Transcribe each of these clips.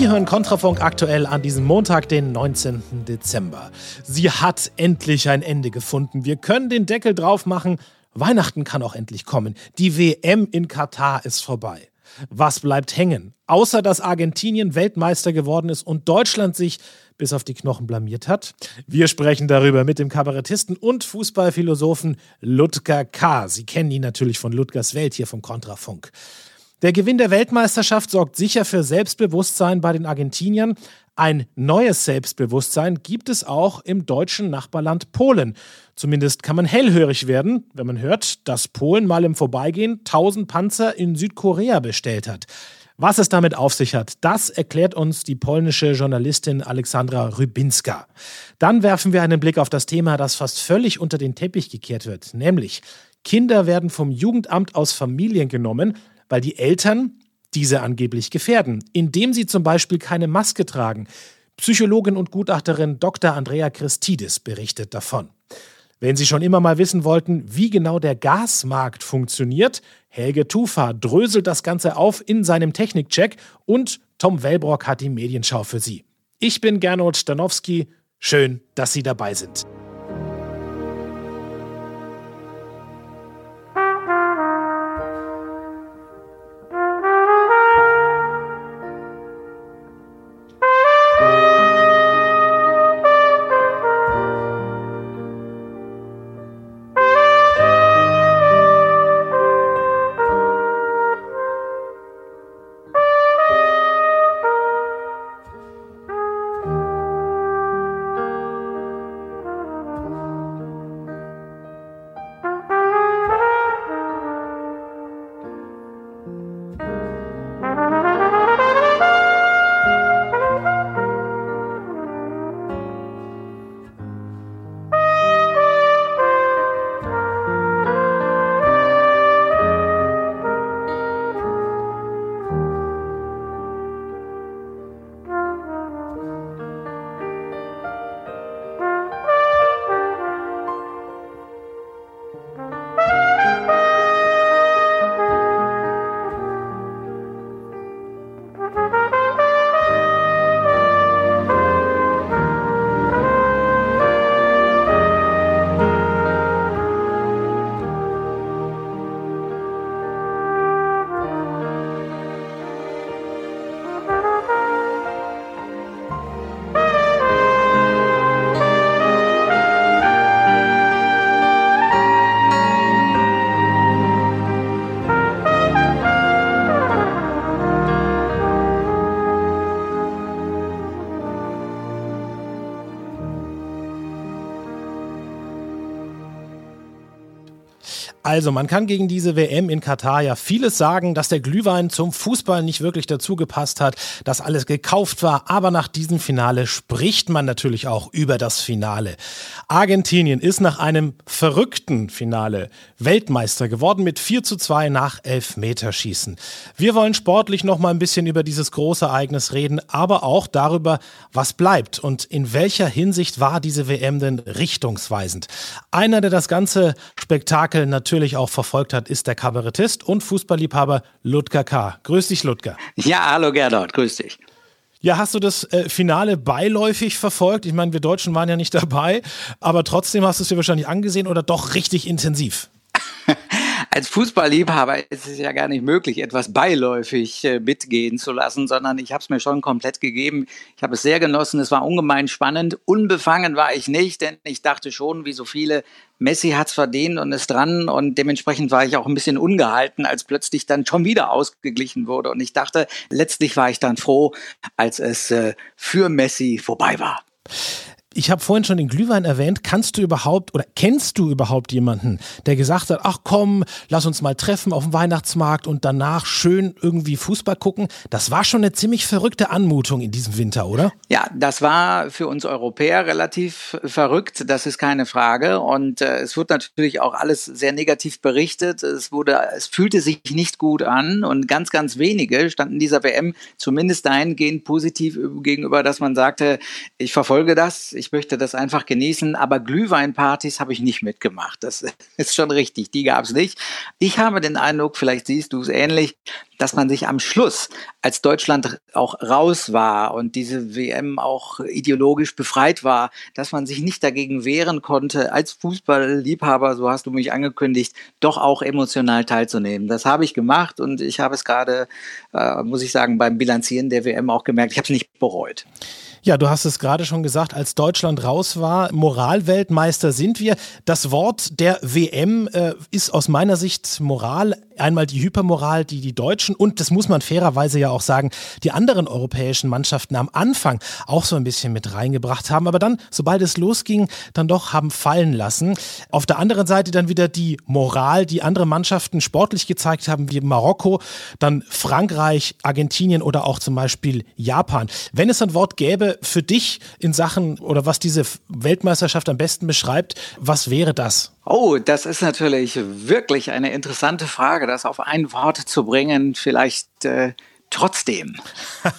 Sie hören Kontrafunk aktuell an diesem Montag, den 19. Dezember. Sie hat endlich ein Ende gefunden. Wir können den Deckel drauf machen. Weihnachten kann auch endlich kommen. Die WM in Katar ist vorbei. Was bleibt hängen? Außer dass Argentinien Weltmeister geworden ist und Deutschland sich bis auf die Knochen blamiert hat. Wir sprechen darüber mit dem Kabarettisten und Fußballphilosophen Ludger K. Sie kennen ihn natürlich von Ludgers Welt hier vom Kontrafunk. Der Gewinn der Weltmeisterschaft sorgt sicher für Selbstbewusstsein bei den Argentiniern. Ein neues Selbstbewusstsein gibt es auch im deutschen Nachbarland Polen. Zumindest kann man hellhörig werden, wenn man hört, dass Polen mal im Vorbeigehen 1000 Panzer in Südkorea bestellt hat. Was es damit auf sich hat, das erklärt uns die polnische Journalistin Alexandra Rybinska. Dann werfen wir einen Blick auf das Thema, das fast völlig unter den Teppich gekehrt wird, nämlich Kinder werden vom Jugendamt aus Familien genommen, weil die Eltern diese angeblich gefährden, indem sie zum Beispiel keine Maske tragen. Psychologin und Gutachterin Dr. Andrea Christidis berichtet davon. Wenn Sie schon immer mal wissen wollten, wie genau der Gasmarkt funktioniert, Helge Tufa dröselt das Ganze auf in seinem Technikcheck und Tom Wellbrock hat die Medienschau für Sie. Ich bin Gernot Stanowski. Schön, dass Sie dabei sind. Also, man kann gegen diese WM in Katar ja vieles sagen, dass der Glühwein zum Fußball nicht wirklich dazu gepasst hat, dass alles gekauft war, aber nach diesem Finale spricht man natürlich auch über das Finale. Argentinien ist nach einem verrückten Finale Weltmeister geworden mit 4 zu 2 nach Elfmeterschießen. Wir wollen sportlich noch mal ein bisschen über dieses große Ereignis reden, aber auch darüber, was bleibt und in welcher Hinsicht war diese WM denn richtungsweisend. Einer, der das ganze Spektakel natürlich auch verfolgt hat, ist der Kabarettist und Fußballliebhaber Ludger K. Grüß dich, Ludger. Ja, hallo Gerdot, grüß dich. Ja, hast du das äh, Finale beiläufig verfolgt? Ich meine, wir Deutschen waren ja nicht dabei, aber trotzdem hast du es dir wahrscheinlich angesehen oder doch richtig intensiv? Als Fußballliebhaber ist es ja gar nicht möglich, etwas beiläufig äh, mitgehen zu lassen, sondern ich habe es mir schon komplett gegeben. Ich habe es sehr genossen, es war ungemein spannend. Unbefangen war ich nicht, denn ich dachte schon, wie so viele, Messi hat's verdient und ist dran und dementsprechend war ich auch ein bisschen ungehalten, als plötzlich dann schon wieder ausgeglichen wurde. Und ich dachte, letztlich war ich dann froh, als es äh, für Messi vorbei war. Ich habe vorhin schon den Glühwein erwähnt. Kannst du überhaupt oder kennst du überhaupt jemanden, der gesagt hat, ach komm, lass uns mal treffen auf dem Weihnachtsmarkt und danach schön irgendwie Fußball gucken? Das war schon eine ziemlich verrückte Anmutung in diesem Winter, oder? Ja, das war für uns Europäer relativ verrückt, das ist keine Frage. Und äh, es wird natürlich auch alles sehr negativ berichtet. Es wurde, es fühlte sich nicht gut an und ganz, ganz wenige standen dieser WM zumindest dahingehend positiv gegenüber, dass man sagte, ich verfolge das ich möchte das einfach genießen, aber Glühweinpartys habe ich nicht mitgemacht. Das ist schon richtig, die gab es nicht. Ich habe den Eindruck, vielleicht siehst du es ähnlich, dass man sich am Schluss, als Deutschland auch raus war und diese WM auch ideologisch befreit war, dass man sich nicht dagegen wehren konnte, als Fußballliebhaber, so hast du mich angekündigt, doch auch emotional teilzunehmen. Das habe ich gemacht und ich habe es gerade, äh, muss ich sagen, beim Bilanzieren der WM auch gemerkt, ich habe es nicht bereut. Ja, du hast es gerade schon gesagt, als Deutschland raus war, Moralweltmeister sind wir. Das Wort der WM äh, ist aus meiner Sicht Moral einmal die Hypermoral, die die Deutschen und das muss man fairerweise ja auch sagen, die anderen europäischen Mannschaften am Anfang auch so ein bisschen mit reingebracht haben, aber dann, sobald es losging, dann doch haben fallen lassen. Auf der anderen Seite dann wieder die Moral, die andere Mannschaften sportlich gezeigt haben, wie Marokko, dann Frankreich, Argentinien oder auch zum Beispiel Japan. Wenn es ein Wort gäbe für dich in Sachen oder was diese Weltmeisterschaft am besten beschreibt, was wäre das? Oh, das ist natürlich wirklich eine interessante Frage, das auf ein Wort zu bringen. Vielleicht äh, trotzdem.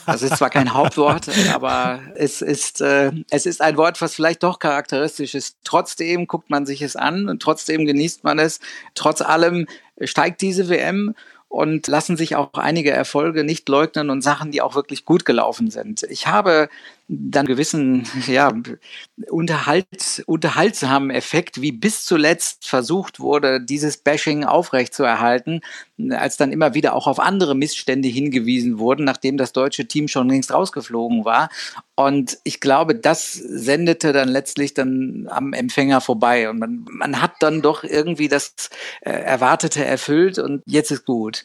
Das ist zwar kein Hauptwort, aber es ist, äh, es ist ein Wort, was vielleicht doch charakteristisch ist. Trotzdem guckt man sich es an und trotzdem genießt man es. Trotz allem steigt diese WM und lassen sich auch einige Erfolge nicht leugnen und Sachen, die auch wirklich gut gelaufen sind. Ich habe dann gewissen ja, Unterhalt, unterhaltsamen Effekt, wie bis zuletzt versucht wurde, dieses Bashing aufrechtzuerhalten, als dann immer wieder auch auf andere Missstände hingewiesen wurden, nachdem das deutsche Team schon längst rausgeflogen war. Und ich glaube, das sendete dann letztlich dann am Empfänger vorbei. Und man, man hat dann doch irgendwie das äh, Erwartete erfüllt und jetzt ist gut.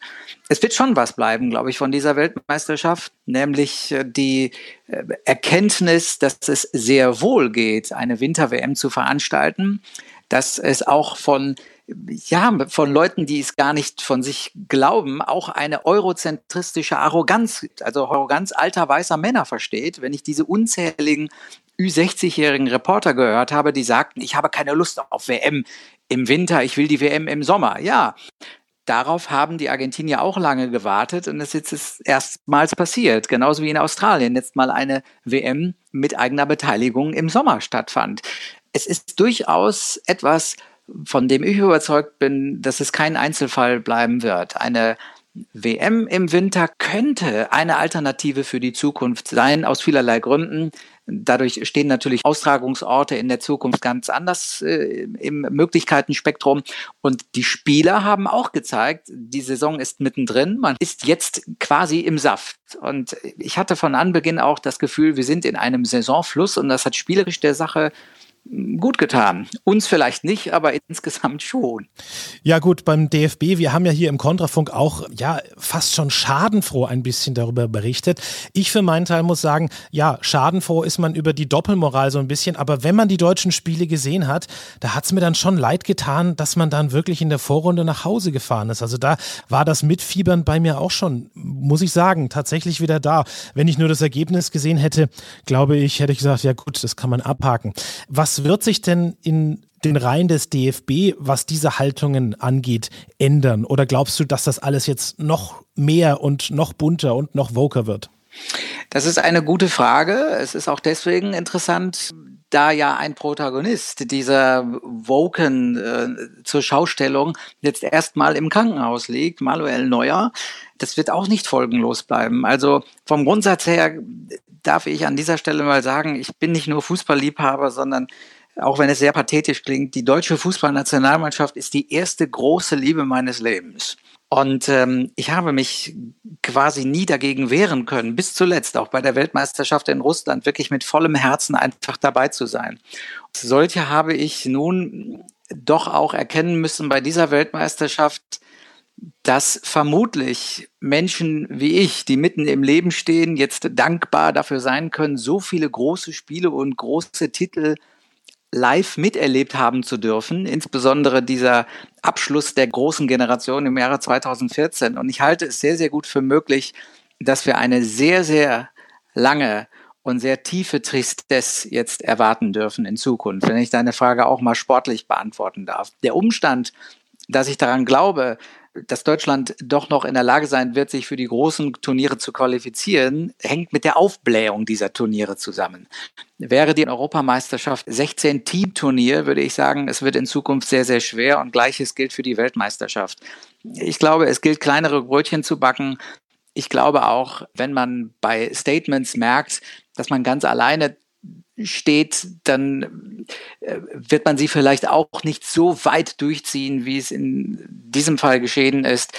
Es wird schon was bleiben, glaube ich, von dieser Weltmeisterschaft, nämlich äh, die Erkenntnis, dass es sehr wohl geht, eine Winter-WM zu veranstalten, dass es auch von ja, von Leuten, die es gar nicht von sich glauben, auch eine eurozentristische Arroganz, also Arroganz alter weißer Männer versteht, wenn ich diese unzähligen Ü60-jährigen Reporter gehört habe, die sagten, ich habe keine Lust auf WM im Winter, ich will die WM im Sommer. Ja, darauf haben die Argentinier auch lange gewartet und ist jetzt erstmals passiert, genauso wie in Australien jetzt mal eine WM mit eigener Beteiligung im Sommer stattfand. Es ist durchaus etwas, von dem ich überzeugt bin, dass es kein Einzelfall bleiben wird. Eine WM im Winter könnte eine Alternative für die Zukunft sein, aus vielerlei Gründen. Dadurch stehen natürlich Austragungsorte in der Zukunft ganz anders äh, im Möglichkeitenspektrum. Und die Spieler haben auch gezeigt, die Saison ist mittendrin. Man ist jetzt quasi im Saft. Und ich hatte von Anbeginn auch das Gefühl, wir sind in einem Saisonfluss und das hat spielerisch der Sache gut getan. Uns vielleicht nicht, aber insgesamt schon. Ja gut, beim DFB, wir haben ja hier im Kontrafunk auch ja fast schon schadenfroh ein bisschen darüber berichtet. Ich für meinen Teil muss sagen, ja, schadenfroh ist man über die Doppelmoral so ein bisschen, aber wenn man die deutschen Spiele gesehen hat, da hat es mir dann schon leid getan, dass man dann wirklich in der Vorrunde nach Hause gefahren ist. Also da war das Mitfiebern bei mir auch schon, muss ich sagen, tatsächlich wieder da. Wenn ich nur das Ergebnis gesehen hätte, glaube ich, hätte ich gesagt, ja gut, das kann man abhaken. Was wird sich denn in den Reihen des DFB, was diese Haltungen angeht, ändern? Oder glaubst du, dass das alles jetzt noch mehr und noch bunter und noch woker wird? Das ist eine gute Frage. Es ist auch deswegen interessant, da ja ein Protagonist dieser Woken äh, zur Schaustellung jetzt erstmal im Krankenhaus liegt, Manuel Neuer. Das wird auch nicht folgenlos bleiben. Also vom Grundsatz her darf ich an dieser Stelle mal sagen, ich bin nicht nur Fußballliebhaber, sondern auch wenn es sehr pathetisch klingt, die deutsche Fußballnationalmannschaft ist die erste große Liebe meines Lebens. Und ähm, ich habe mich quasi nie dagegen wehren können, bis zuletzt, auch bei der Weltmeisterschaft in Russland, wirklich mit vollem Herzen einfach dabei zu sein. Solche habe ich nun doch auch erkennen müssen bei dieser Weltmeisterschaft, dass vermutlich Menschen wie ich, die mitten im Leben stehen, jetzt dankbar dafür sein können, so viele große Spiele und große Titel live miterlebt haben zu dürfen, insbesondere dieser Abschluss der großen Generation im Jahre 2014. Und ich halte es sehr, sehr gut für möglich, dass wir eine sehr, sehr lange und sehr tiefe Tristesse jetzt erwarten dürfen in Zukunft, wenn ich deine Frage auch mal sportlich beantworten darf. Der Umstand, dass ich daran glaube, dass Deutschland doch noch in der Lage sein wird, sich für die großen Turniere zu qualifizieren, hängt mit der Aufblähung dieser Turniere zusammen. Wäre die Europameisterschaft 16 Team-Turnier, würde ich sagen, es wird in Zukunft sehr, sehr schwer und gleiches gilt für die Weltmeisterschaft. Ich glaube, es gilt, kleinere Brötchen zu backen. Ich glaube auch, wenn man bei Statements merkt, dass man ganz alleine steht, dann äh, wird man sie vielleicht auch nicht so weit durchziehen, wie es in diesem Fall geschehen ist.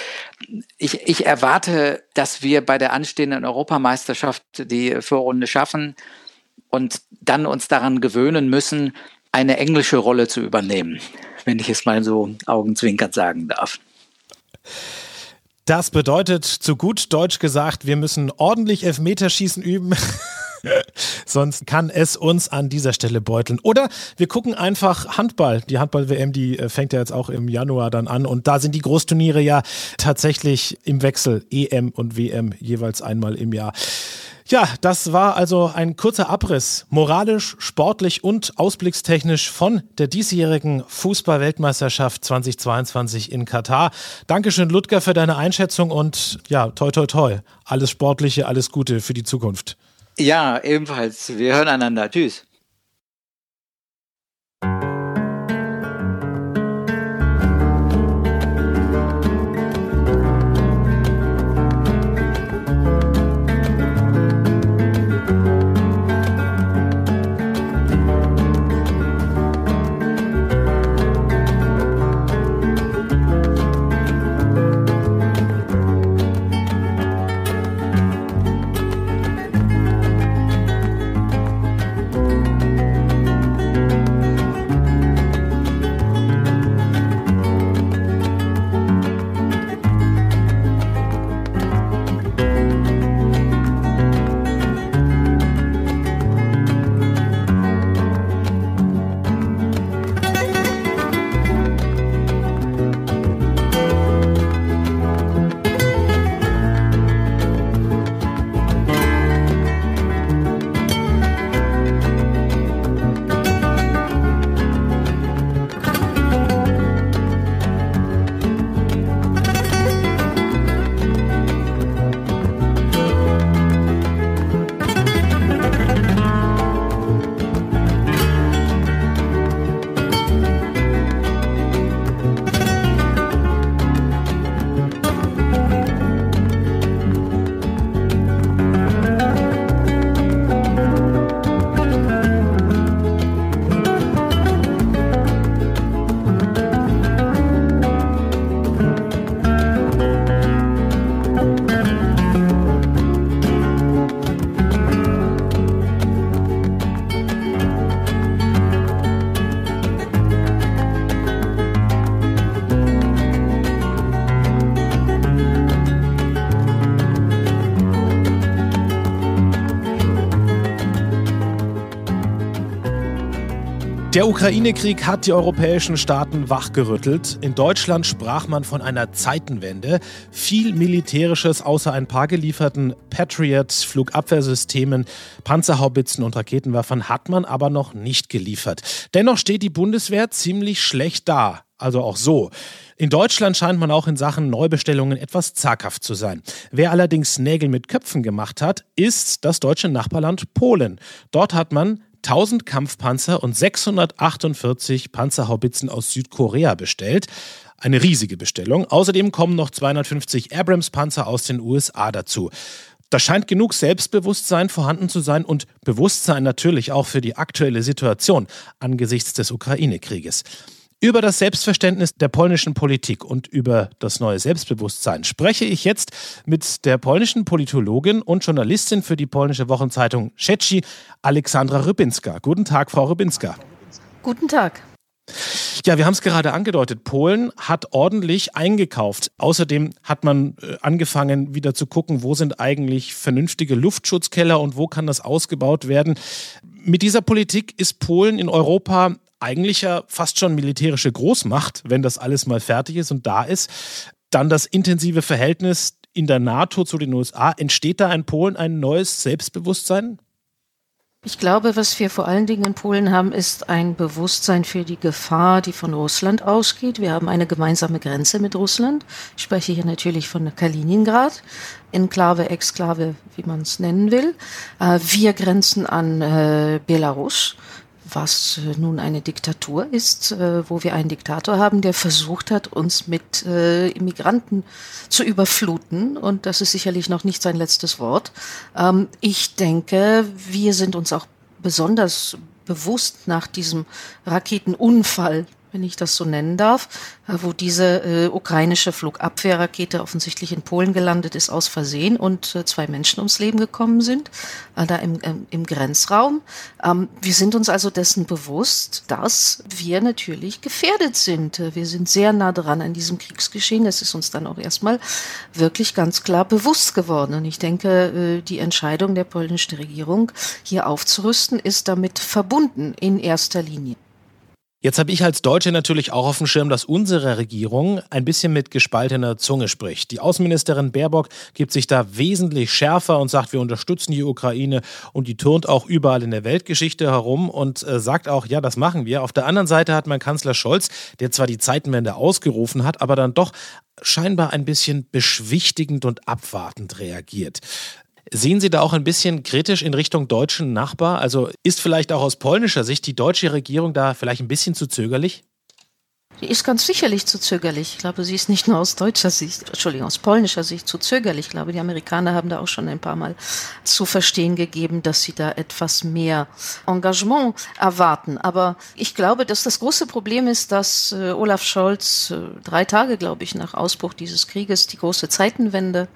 Ich, ich erwarte, dass wir bei der anstehenden Europameisterschaft die Vorrunde schaffen und dann uns daran gewöhnen müssen, eine englische Rolle zu übernehmen, wenn ich es mal so augenzwinkert sagen darf. Das bedeutet zu gut Deutsch gesagt, wir müssen ordentlich Elfmeterschießen üben. Sonst kann es uns an dieser Stelle beuteln. Oder wir gucken einfach Handball. Die Handball-WM, die äh, fängt ja jetzt auch im Januar dann an. Und da sind die Großturniere ja tatsächlich im Wechsel. EM und WM jeweils einmal im Jahr. Ja, das war also ein kurzer Abriss, moralisch, sportlich und ausblickstechnisch von der diesjährigen Fußball-Weltmeisterschaft 2022 in Katar. Dankeschön, Ludger, für deine Einschätzung und ja, toi, toi, toi. Alles Sportliche, alles Gute für die Zukunft. Ja, ebenfalls. Wir hören einander. Tschüss. Der Ukraine-Krieg hat die europäischen Staaten wachgerüttelt. In Deutschland sprach man von einer Zeitenwende. Viel Militärisches außer ein paar gelieferten Patriot-Flugabwehrsystemen, Panzerhaubitzen und Raketenwerfern hat man aber noch nicht geliefert. Dennoch steht die Bundeswehr ziemlich schlecht da. Also auch so. In Deutschland scheint man auch in Sachen Neubestellungen etwas zaghaft zu sein. Wer allerdings Nägel mit Köpfen gemacht hat, ist das deutsche Nachbarland Polen. Dort hat man 1000 Kampfpanzer und 648 Panzerhaubitzen aus Südkorea bestellt. Eine riesige Bestellung. Außerdem kommen noch 250 Abrams-Panzer aus den USA dazu. Da scheint genug Selbstbewusstsein vorhanden zu sein und Bewusstsein natürlich auch für die aktuelle Situation angesichts des Ukraine-Krieges. Über das Selbstverständnis der polnischen Politik und über das neue Selbstbewusstsein spreche ich jetzt mit der polnischen Politologin und Journalistin für die polnische Wochenzeitung Szeczi, Alexandra Rybinska. Guten Tag, Frau Rybinska. Guten Tag. Ja, wir haben es gerade angedeutet. Polen hat ordentlich eingekauft. Außerdem hat man äh, angefangen, wieder zu gucken, wo sind eigentlich vernünftige Luftschutzkeller und wo kann das ausgebaut werden. Mit dieser Politik ist Polen in Europa eigentlich ja fast schon militärische Großmacht, wenn das alles mal fertig ist und da ist. Dann das intensive Verhältnis in der NATO zu den USA. Entsteht da in Polen ein neues Selbstbewusstsein? Ich glaube, was wir vor allen Dingen in Polen haben, ist ein Bewusstsein für die Gefahr, die von Russland ausgeht. Wir haben eine gemeinsame Grenze mit Russland. Ich spreche hier natürlich von Kaliningrad, Enklave, Exklave, wie man es nennen will. Äh, wir grenzen an äh, Belarus was äh, nun eine Diktatur ist, äh, wo wir einen Diktator haben, der versucht hat, uns mit äh, Immigranten zu überfluten. Und das ist sicherlich noch nicht sein letztes Wort. Ähm, ich denke, wir sind uns auch besonders bewusst nach diesem Raketenunfall wenn ich das so nennen darf, äh, wo diese äh, ukrainische Flugabwehrrakete offensichtlich in Polen gelandet ist aus Versehen und äh, zwei Menschen ums Leben gekommen sind, äh, da im, ähm, im Grenzraum. Ähm, wir sind uns also dessen bewusst, dass wir natürlich gefährdet sind. Äh, wir sind sehr nah dran an diesem Kriegsgeschehen. Das ist uns dann auch erstmal wirklich ganz klar bewusst geworden. Und ich denke, äh, die Entscheidung der polnischen Regierung, hier aufzurüsten, ist damit verbunden in erster Linie. Jetzt habe ich als Deutsche natürlich auch auf dem Schirm, dass unsere Regierung ein bisschen mit gespaltener Zunge spricht. Die Außenministerin Baerbock gibt sich da wesentlich schärfer und sagt, wir unterstützen die Ukraine und die turnt auch überall in der Weltgeschichte herum und äh, sagt auch, ja, das machen wir. Auf der anderen Seite hat man Kanzler Scholz, der zwar die Zeitenwende ausgerufen hat, aber dann doch scheinbar ein bisschen beschwichtigend und abwartend reagiert. Sehen Sie da auch ein bisschen kritisch in Richtung deutschen Nachbar? Also ist vielleicht auch aus polnischer Sicht die deutsche Regierung da vielleicht ein bisschen zu zögerlich? Die ist ganz sicherlich zu zögerlich. Ich glaube, sie ist nicht nur aus deutscher Sicht, Entschuldigung, aus polnischer Sicht zu zögerlich. Ich glaube, die Amerikaner haben da auch schon ein paar Mal zu verstehen gegeben, dass sie da etwas mehr Engagement erwarten. Aber ich glaube, dass das große Problem ist, dass äh, Olaf Scholz äh, drei Tage, glaube ich, nach Ausbruch dieses Krieges die große Zeitenwende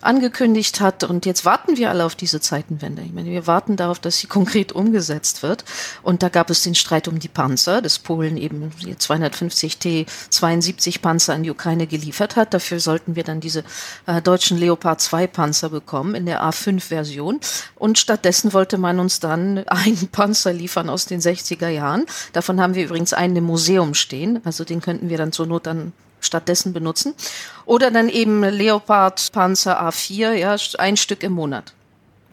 angekündigt hat. Und jetzt warten wir alle auf diese Zeitenwende. Ich meine, wir warten darauf, dass sie konkret umgesetzt wird. Und da gab es den Streit um die Panzer, dass Polen eben 250 T-72 Panzer an die Ukraine geliefert hat. Dafür sollten wir dann diese äh, deutschen Leopard 2 Panzer bekommen in der A5-Version. Und stattdessen wollte man uns dann einen Panzer liefern aus den 60er Jahren. Davon haben wir übrigens einen im Museum stehen. Also den könnten wir dann zur Not dann stattdessen benutzen. Oder dann eben Leopard Panzer A4, ja, ein Stück im Monat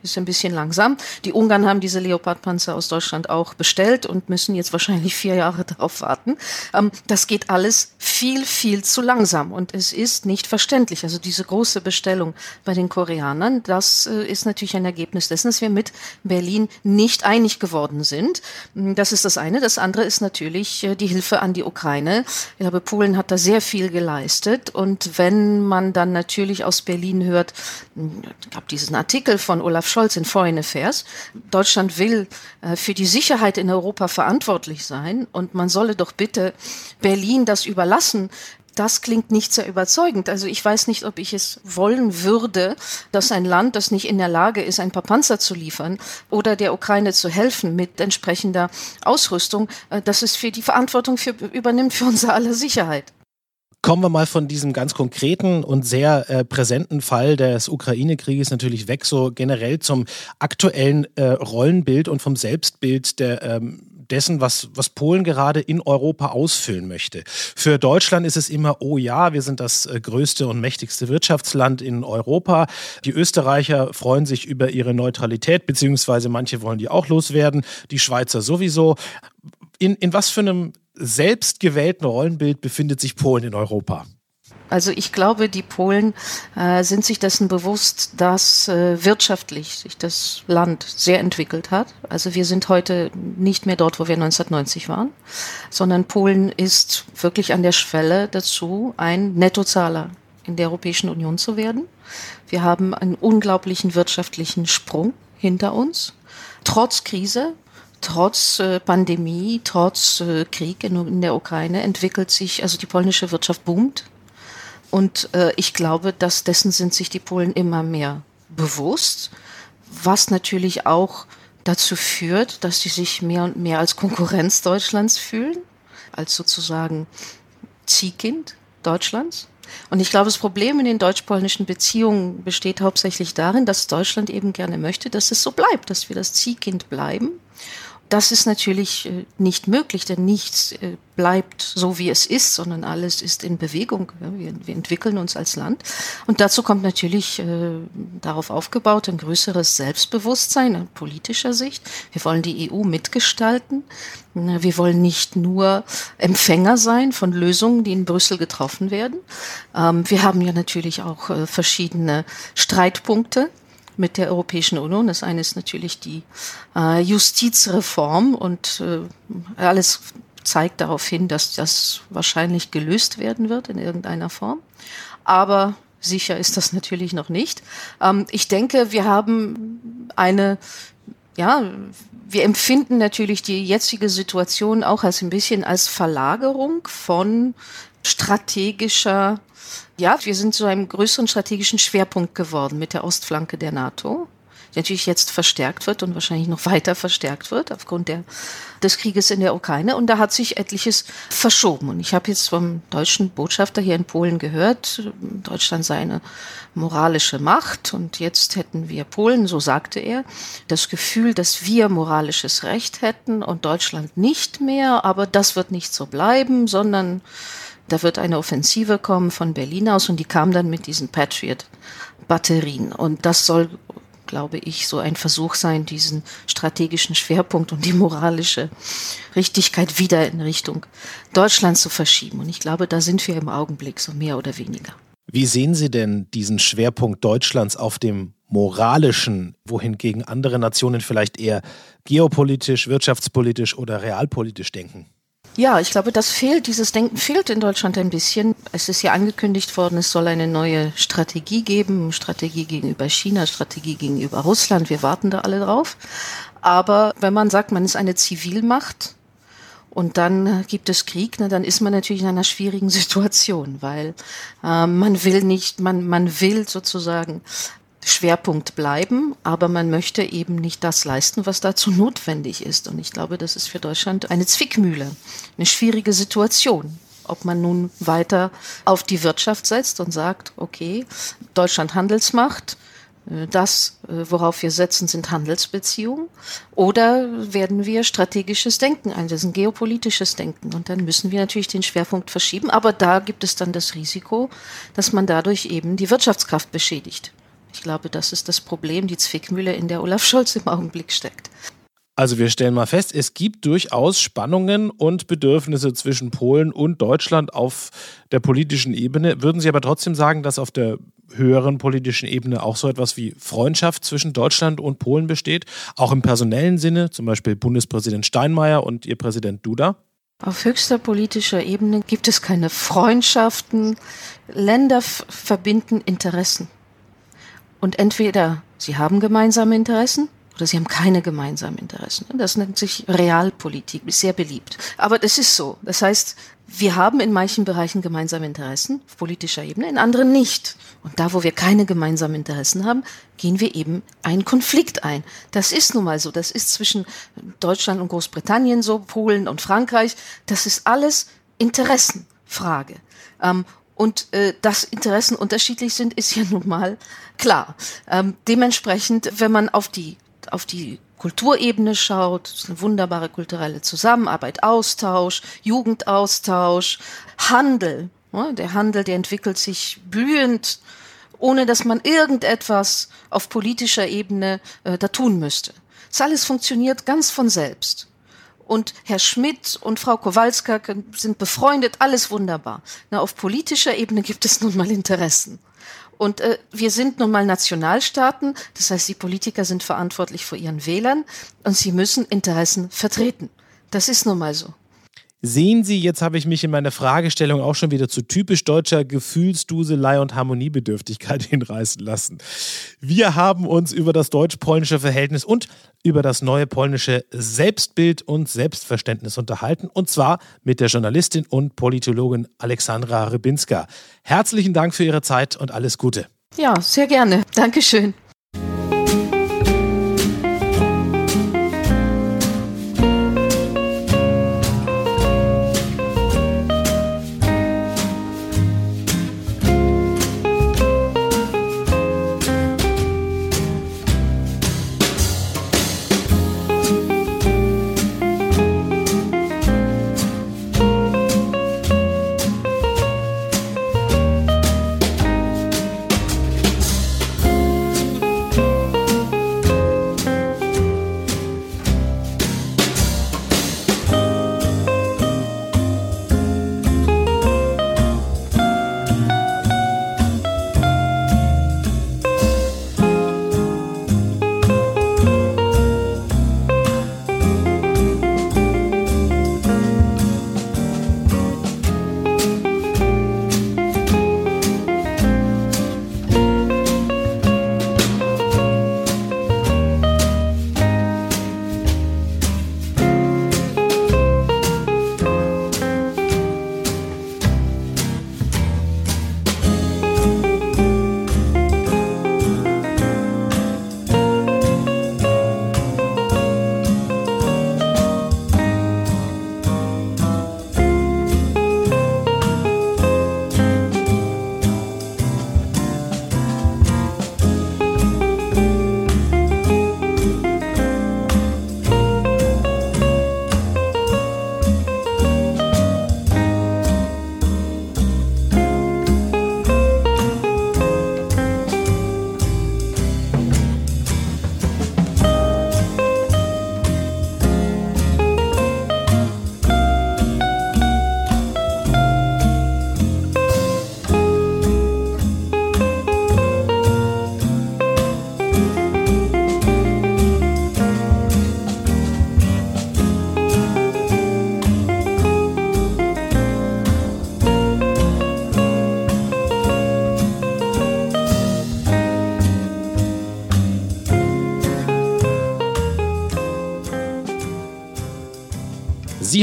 ist ein bisschen langsam. Die Ungarn haben diese Leopardpanzer aus Deutschland auch bestellt und müssen jetzt wahrscheinlich vier Jahre darauf warten. Ähm, das geht alles viel, viel zu langsam und es ist nicht verständlich. Also diese große Bestellung bei den Koreanern, das äh, ist natürlich ein Ergebnis dessen, dass wir mit Berlin nicht einig geworden sind. Hm, das ist das eine. Das andere ist natürlich äh, die Hilfe an die Ukraine. Ich glaube, Polen hat da sehr viel geleistet und wenn man dann natürlich aus Berlin hört, hm, gab diesen Artikel von Olaf Scholz in Foreign Affairs. Deutschland will äh, für die Sicherheit in Europa verantwortlich sein und man solle doch bitte Berlin das überlassen. Das klingt nicht sehr überzeugend. Also ich weiß nicht, ob ich es wollen würde, dass ein Land, das nicht in der Lage ist, ein paar Panzer zu liefern oder der Ukraine zu helfen mit entsprechender Ausrüstung, äh, dass es für die Verantwortung für, übernimmt für unsere aller Sicherheit. Kommen wir mal von diesem ganz konkreten und sehr äh, präsenten Fall des Ukraine-Krieges natürlich weg, so generell zum aktuellen äh, Rollenbild und vom Selbstbild der, ähm, dessen, was, was Polen gerade in Europa ausfüllen möchte. Für Deutschland ist es immer, oh ja, wir sind das äh, größte und mächtigste Wirtschaftsland in Europa. Die Österreicher freuen sich über ihre Neutralität, beziehungsweise manche wollen die auch loswerden, die Schweizer sowieso. In, in was für einem selbstgewählten Rollenbild befindet sich Polen in Europa? Also ich glaube, die Polen äh, sind sich dessen bewusst, dass äh, wirtschaftlich sich das Land sehr entwickelt hat. Also wir sind heute nicht mehr dort, wo wir 1990 waren, sondern Polen ist wirklich an der Schwelle dazu, ein Nettozahler in der Europäischen Union zu werden. Wir haben einen unglaublichen wirtschaftlichen Sprung hinter uns. Trotz Krise, trotz äh, Pandemie, trotz äh, Krieg in, in der Ukraine entwickelt sich, also die polnische Wirtschaft boomt und äh, ich glaube, dass dessen sind sich die Polen immer mehr bewusst, was natürlich auch dazu führt, dass sie sich mehr und mehr als Konkurrenz Deutschlands fühlen, als sozusagen Ziehkind Deutschlands. Und ich glaube, das Problem in den deutsch-polnischen Beziehungen besteht hauptsächlich darin, dass Deutschland eben gerne möchte, dass es so bleibt, dass wir das Ziehkind bleiben das ist natürlich äh, nicht möglich, denn nichts äh, bleibt so, wie es ist, sondern alles ist in Bewegung. Wir, wir entwickeln uns als Land. Und dazu kommt natürlich äh, darauf aufgebaut ein größeres Selbstbewusstsein in politischer Sicht. Wir wollen die EU mitgestalten. Wir wollen nicht nur Empfänger sein von Lösungen, die in Brüssel getroffen werden. Ähm, wir haben ja natürlich auch verschiedene Streitpunkte mit der Europäischen Union. Das eine ist natürlich die äh, Justizreform und äh, alles zeigt darauf hin, dass das wahrscheinlich gelöst werden wird in irgendeiner Form. Aber sicher ist das natürlich noch nicht. Ähm, ich denke, wir haben eine, ja, wir empfinden natürlich die jetzige Situation auch als ein bisschen als Verlagerung von strategischer ja, wir sind zu einem größeren strategischen Schwerpunkt geworden mit der Ostflanke der NATO, die natürlich jetzt verstärkt wird und wahrscheinlich noch weiter verstärkt wird aufgrund der, des Krieges in der Ukraine. Und da hat sich etliches verschoben. Und ich habe jetzt vom deutschen Botschafter hier in Polen gehört, Deutschland sei eine moralische Macht und jetzt hätten wir Polen, so sagte er, das Gefühl, dass wir moralisches Recht hätten und Deutschland nicht mehr, aber das wird nicht so bleiben, sondern da wird eine Offensive kommen von Berlin aus und die kam dann mit diesen Patriot-Batterien. Und das soll, glaube ich, so ein Versuch sein, diesen strategischen Schwerpunkt und die moralische Richtigkeit wieder in Richtung Deutschland zu verschieben. Und ich glaube, da sind wir im Augenblick so mehr oder weniger. Wie sehen Sie denn diesen Schwerpunkt Deutschlands auf dem moralischen, wohingegen andere Nationen vielleicht eher geopolitisch, wirtschaftspolitisch oder realpolitisch denken? Ja, ich glaube, das fehlt, dieses Denken fehlt in Deutschland ein bisschen. Es ist ja angekündigt worden, es soll eine neue Strategie geben, Strategie gegenüber China, Strategie gegenüber Russland. Wir warten da alle drauf. Aber wenn man sagt, man ist eine Zivilmacht, und dann gibt es Krieg, ne, dann ist man natürlich in einer schwierigen Situation, weil äh, man will nicht, man, man will sozusagen Schwerpunkt bleiben, aber man möchte eben nicht das leisten, was dazu notwendig ist. Und ich glaube, das ist für Deutschland eine Zwickmühle, eine schwierige Situation. Ob man nun weiter auf die Wirtschaft setzt und sagt, okay, Deutschland Handelsmacht, äh, das, äh, worauf wir setzen, sind Handelsbeziehungen. Oder werden wir strategisches Denken einsetzen, geopolitisches Denken? Und dann müssen wir natürlich den Schwerpunkt verschieben. Aber da gibt es dann das Risiko, dass man dadurch eben die Wirtschaftskraft beschädigt. Ich glaube, das ist das Problem, die Zwickmühle, in der Olaf Scholz im Augenblick steckt. Also wir stellen mal fest, es gibt durchaus Spannungen und Bedürfnisse zwischen Polen und Deutschland auf der politischen Ebene. Würden Sie aber trotzdem sagen, dass auf der höheren politischen Ebene auch so etwas wie Freundschaft zwischen Deutschland und Polen besteht? Auch im personellen Sinne, zum Beispiel Bundespräsident Steinmeier und Ihr Präsident Duda? Auf höchster politischer Ebene gibt es keine Freundschaften. Länder verbinden Interessen. Und entweder sie haben gemeinsame Interessen oder sie haben keine gemeinsamen Interessen. Das nennt sich Realpolitik, ist sehr beliebt. Aber das ist so. Das heißt, wir haben in manchen Bereichen gemeinsame Interessen auf politischer Ebene, in anderen nicht. Und da, wo wir keine gemeinsamen Interessen haben, gehen wir eben einen Konflikt ein. Das ist nun mal so. Das ist zwischen Deutschland und Großbritannien so, Polen und Frankreich. Das ist alles Interessenfrage. Und äh, dass Interessen unterschiedlich sind, ist ja nun mal klar. Ähm, dementsprechend, wenn man auf die auf die Kulturebene schaut, ist eine wunderbare kulturelle Zusammenarbeit, Austausch, Jugendaustausch, Handel. Der Handel, der entwickelt sich blühend, ohne dass man irgendetwas auf politischer Ebene äh, da tun müsste. Das alles funktioniert ganz von selbst. Und Herr Schmidt und Frau Kowalska sind befreundet, alles wunderbar. Na, auf politischer Ebene gibt es nun mal Interessen. Und äh, wir sind nun mal Nationalstaaten, das heißt, die Politiker sind verantwortlich vor ihren Wählern und sie müssen Interessen vertreten. Das ist nun mal so. Sehen Sie, jetzt habe ich mich in meiner Fragestellung auch schon wieder zu typisch deutscher Gefühlsduselei und Harmoniebedürftigkeit hinreißen lassen. Wir haben uns über das deutsch-polnische Verhältnis und über das neue polnische Selbstbild und Selbstverständnis unterhalten, und zwar mit der Journalistin und Politologin Alexandra Rybinska. Herzlichen Dank für Ihre Zeit und alles Gute. Ja, sehr gerne. Dankeschön.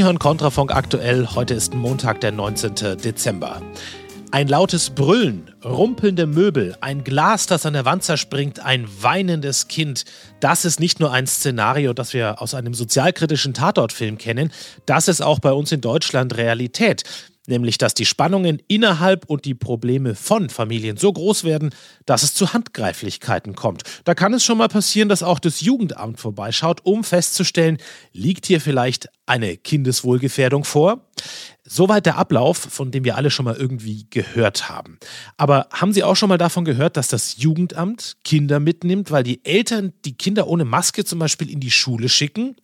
Sie hören Kontrafunk aktuell. Heute ist Montag, der 19. Dezember. Ein lautes Brüllen, rumpelnde Möbel, ein Glas, das an der Wand zerspringt, ein weinendes Kind. Das ist nicht nur ein Szenario, das wir aus einem sozialkritischen Tatortfilm kennen, das ist auch bei uns in Deutschland Realität nämlich dass die Spannungen innerhalb und die Probleme von Familien so groß werden, dass es zu Handgreiflichkeiten kommt. Da kann es schon mal passieren, dass auch das Jugendamt vorbeischaut, um festzustellen, liegt hier vielleicht eine Kindeswohlgefährdung vor? Soweit der Ablauf, von dem wir alle schon mal irgendwie gehört haben. Aber haben Sie auch schon mal davon gehört, dass das Jugendamt Kinder mitnimmt, weil die Eltern die Kinder ohne Maske zum Beispiel in die Schule schicken?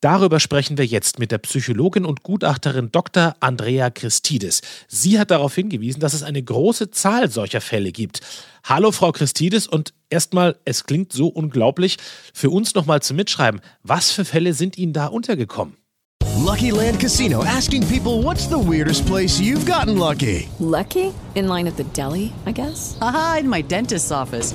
Darüber sprechen wir jetzt mit der Psychologin und Gutachterin Dr. Andrea Christides. Sie hat darauf hingewiesen, dass es eine große Zahl solcher Fälle gibt. Hallo Frau Christides und erstmal, es klingt so unglaublich, für uns nochmal zum Mitschreiben, was für Fälle sind Ihnen da untergekommen? Lucky Land Casino asking people what's the weirdest place you've gotten lucky? Lucky? In line at the deli, I guess? Aha, in my dentist's office.